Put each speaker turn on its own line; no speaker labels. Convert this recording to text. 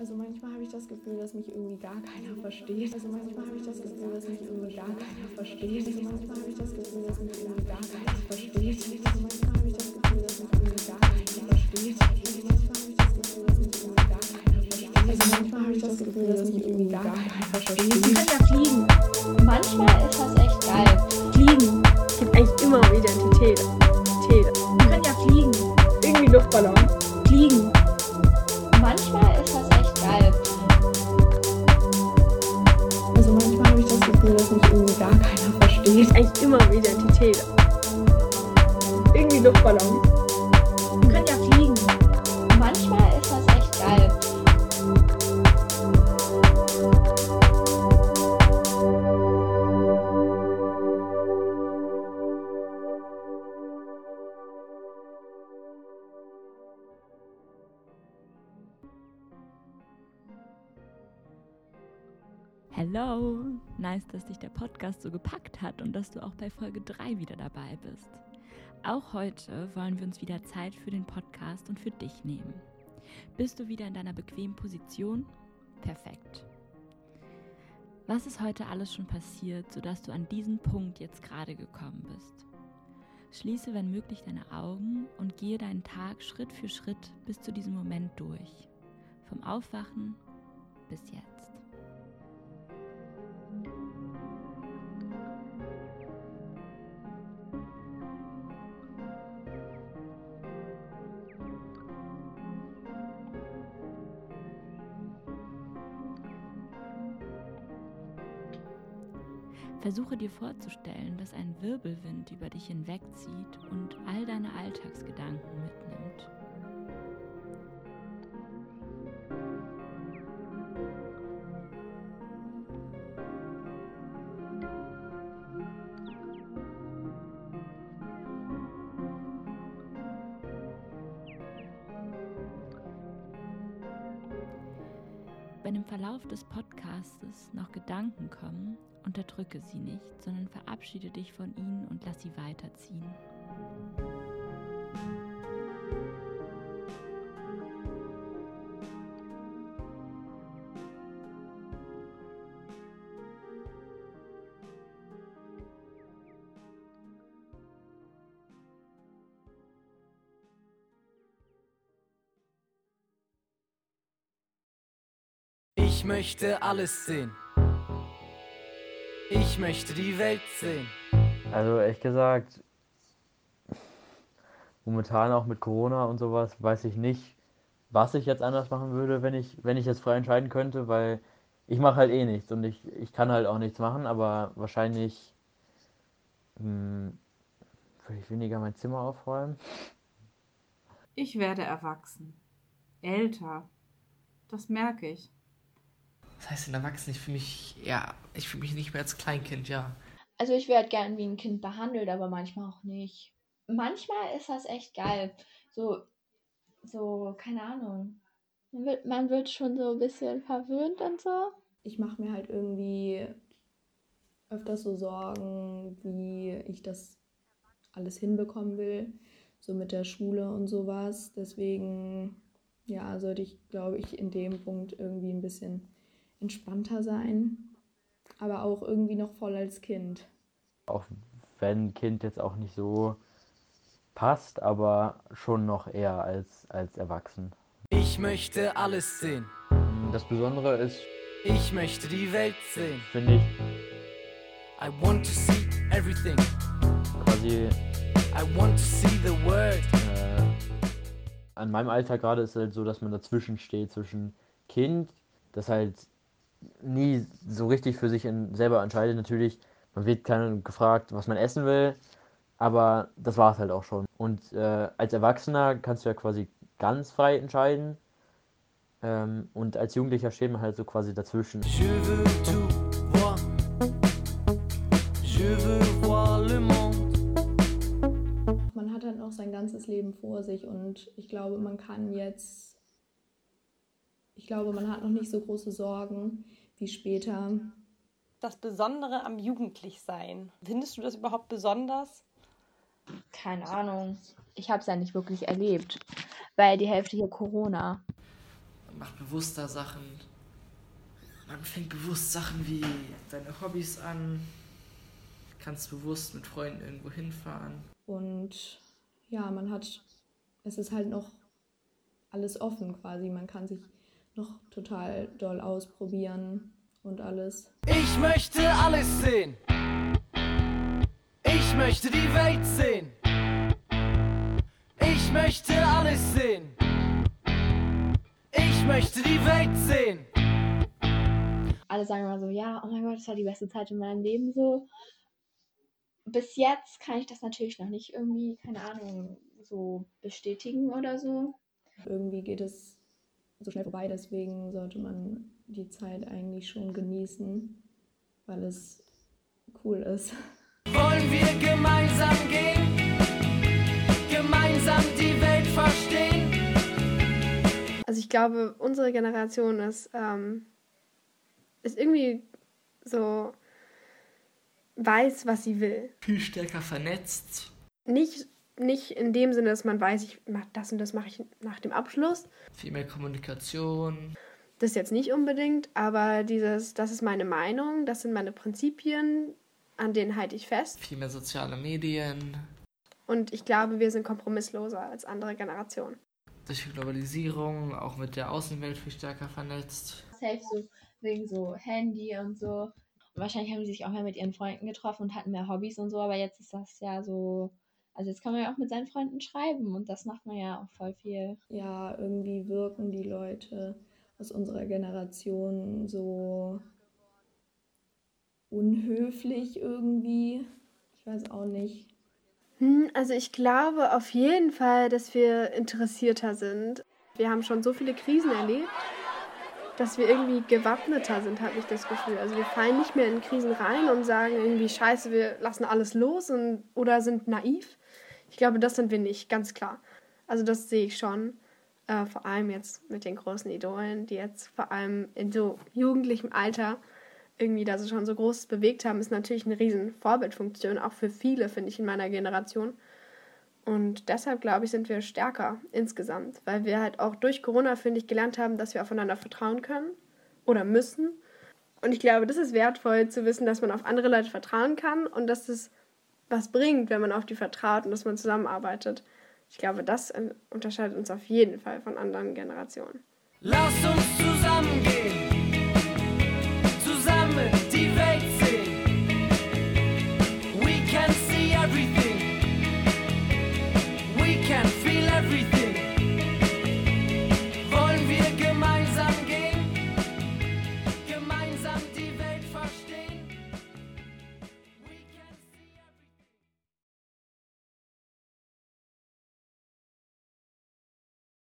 Also manchmal habe ich das Gefühl, dass mich irgendwie gar keiner versteht. Also manchmal habe ich das Gefühl, dass mich irgendwie gar keiner versteht. Also manchmal habe ich das Gefühl, dass mich irgendwie gar keiner versteht. Also manchmal habe ich das Gefühl, dass mich irgendwie gar keiner versteht. Also manchmal habe ich das Gefühl, dass mich irgendwie gar keiner versteht. Also manchmal habe ich das Gefühl, dass mich irgendwie gar keiner versteht.
Können ja fliegen. Manchmal ist das echt geil.
Fliegen gibt eigentlich immer um Identität. Identität.
Die können ja fliegen.
Irgendwie Luftballon.
Fliegen. Manchmal
Identität. Irgendwie Luftballon.
Hello! Nice, dass dich der Podcast so gepackt hat und dass du auch bei Folge 3 wieder dabei bist. Auch heute wollen wir uns wieder Zeit für den Podcast und für dich nehmen. Bist du wieder in deiner bequemen Position? Perfekt. Was ist heute alles schon passiert, sodass du an diesen Punkt jetzt gerade gekommen bist? Schließe, wenn möglich, deine Augen und gehe deinen Tag Schritt für Schritt bis zu diesem Moment durch. Vom Aufwachen bis jetzt. Versuche dir vorzustellen, dass ein Wirbelwind über dich hinwegzieht und all deine Alltagsgedanken mitnimmt. Wenn im Verlauf des Podcastes noch Gedanken kommen, unterdrücke sie nicht, sondern verabschiede dich von ihnen und lass sie weiterziehen.
Ich möchte alles sehen. Ich möchte die Welt sehen.
Also ehrlich gesagt, momentan auch mit Corona und sowas, weiß ich nicht, was ich jetzt anders machen würde, wenn ich, wenn ich jetzt frei entscheiden könnte, weil ich mache halt eh nichts und ich, ich kann halt auch nichts machen, aber wahrscheinlich hm, würde ich weniger mein Zimmer aufräumen.
Ich werde erwachsen. Älter. Das merke ich.
Was heißt denn erwachsen? Ich fühle mich, ja, ich fühle mich nicht mehr als Kleinkind, ja.
Also ich werde gern wie ein Kind behandelt, aber manchmal auch nicht. Manchmal ist das echt geil. So, so, keine Ahnung. Man wird, man wird schon so ein bisschen verwöhnt und so.
Ich mache mir halt irgendwie öfters so Sorgen, wie ich das alles hinbekommen will, so mit der Schule und sowas. Deswegen, ja, sollte ich, glaube ich, in dem Punkt irgendwie ein bisschen entspannter sein, aber auch irgendwie noch voll als Kind.
Auch wenn Kind jetzt auch nicht so passt, aber schon noch eher als, als erwachsen.
Ich möchte alles sehen.
Das Besondere ist,
Ich möchte die Welt sehen.
finde ich,
I want to see everything.
quasi
I want to see the world.
äh, an meinem Alter gerade ist es halt so, dass man dazwischen steht, zwischen Kind, das halt nie so richtig für sich in, selber entscheidet. Natürlich, man wird keine gefragt, was man essen will, aber das war es halt auch schon. Und äh, als Erwachsener kannst du ja quasi ganz frei entscheiden. Ähm, und als Jugendlicher steht man halt so quasi dazwischen.
Je veux tout voir. Je veux voir le monde.
Man hat halt noch sein ganzes Leben vor sich und ich glaube, man kann jetzt, ich glaube, man hat noch nicht so große Sorgen wie später.
Das Besondere am Jugendlichsein. Findest du das überhaupt besonders?
Keine Ahnung. Ich habe es ja nicht wirklich erlebt, weil die Hälfte hier Corona.
macht bewusster Sachen. Man fängt bewusst Sachen wie seine Hobbys an. Kannst bewusst mit Freunden irgendwo hinfahren.
Und ja, man hat, es ist halt noch alles offen quasi. Man kann sich noch total doll ausprobieren und alles.
Ich möchte alles sehen. Ich möchte die Welt sehen. Ich möchte alles sehen. Ich möchte die Welt sehen.
Alle sagen immer so, ja, oh mein Gott, das war die beste Zeit in meinem Leben so. Bis jetzt kann ich das natürlich noch nicht irgendwie, keine Ahnung, so bestätigen oder so.
Irgendwie geht es so schnell vorbei, deswegen sollte man die Zeit eigentlich schon genießen, weil es cool ist.
Wollen wir gemeinsam gehen? Gemeinsam die Welt verstehen?
Also ich glaube, unsere Generation ist, ähm, ist irgendwie so weiß, was sie will.
Viel stärker vernetzt.
Nicht, nicht in dem Sinne, dass man weiß, ich mach das und das mache ich nach dem Abschluss.
Viel mehr Kommunikation.
Das jetzt nicht unbedingt, aber dieses, das ist meine Meinung, das sind meine Prinzipien, an denen halte ich fest.
Viel mehr soziale Medien.
Und ich glaube, wir sind kompromissloser als andere Generationen.
Durch die Globalisierung, auch mit der Außenwelt viel stärker vernetzt.
Safe so wegen so Handy und so. Und wahrscheinlich haben die sich auch mehr mit ihren Freunden getroffen und hatten mehr Hobbys und so, aber jetzt ist das ja so. Also jetzt kann man ja auch mit seinen Freunden schreiben und das macht man ja auch voll viel.
Ja, irgendwie wirken die Leute aus unserer Generation so unhöflich irgendwie. Ich weiß auch nicht.
Hm, Also ich glaube auf jeden Fall, dass wir interessierter sind. Wir haben schon so viele Krisen erlebt, dass wir irgendwie gewappneter sind, habe ich das Gefühl. Also wir fallen nicht mehr in Krisen rein und sagen irgendwie, scheiße, wir lassen alles los und, oder sind naiv. Ich glaube, das sind wir nicht, ganz klar. Also das sehe ich schon. Äh, vor allem jetzt mit den großen Idolen, die jetzt vor allem in so jugendlichem Alter irgendwie da so schon so Großes bewegt haben, ist natürlich eine riesen Vorbildfunktion, auch für viele, finde ich, in meiner Generation. Und deshalb, glaube ich, sind wir stärker insgesamt, weil wir halt auch durch Corona, finde ich, gelernt haben, dass wir aufeinander vertrauen können oder müssen. Und ich glaube, das ist wertvoll zu wissen, dass man auf andere Leute vertrauen kann und dass es was bringt, wenn man auf die vertraut und dass man zusammenarbeitet. Ich glaube, das äh, unterscheidet uns auf jeden Fall von anderen Generationen.
Lass uns zusammengehen, zusammen die Welt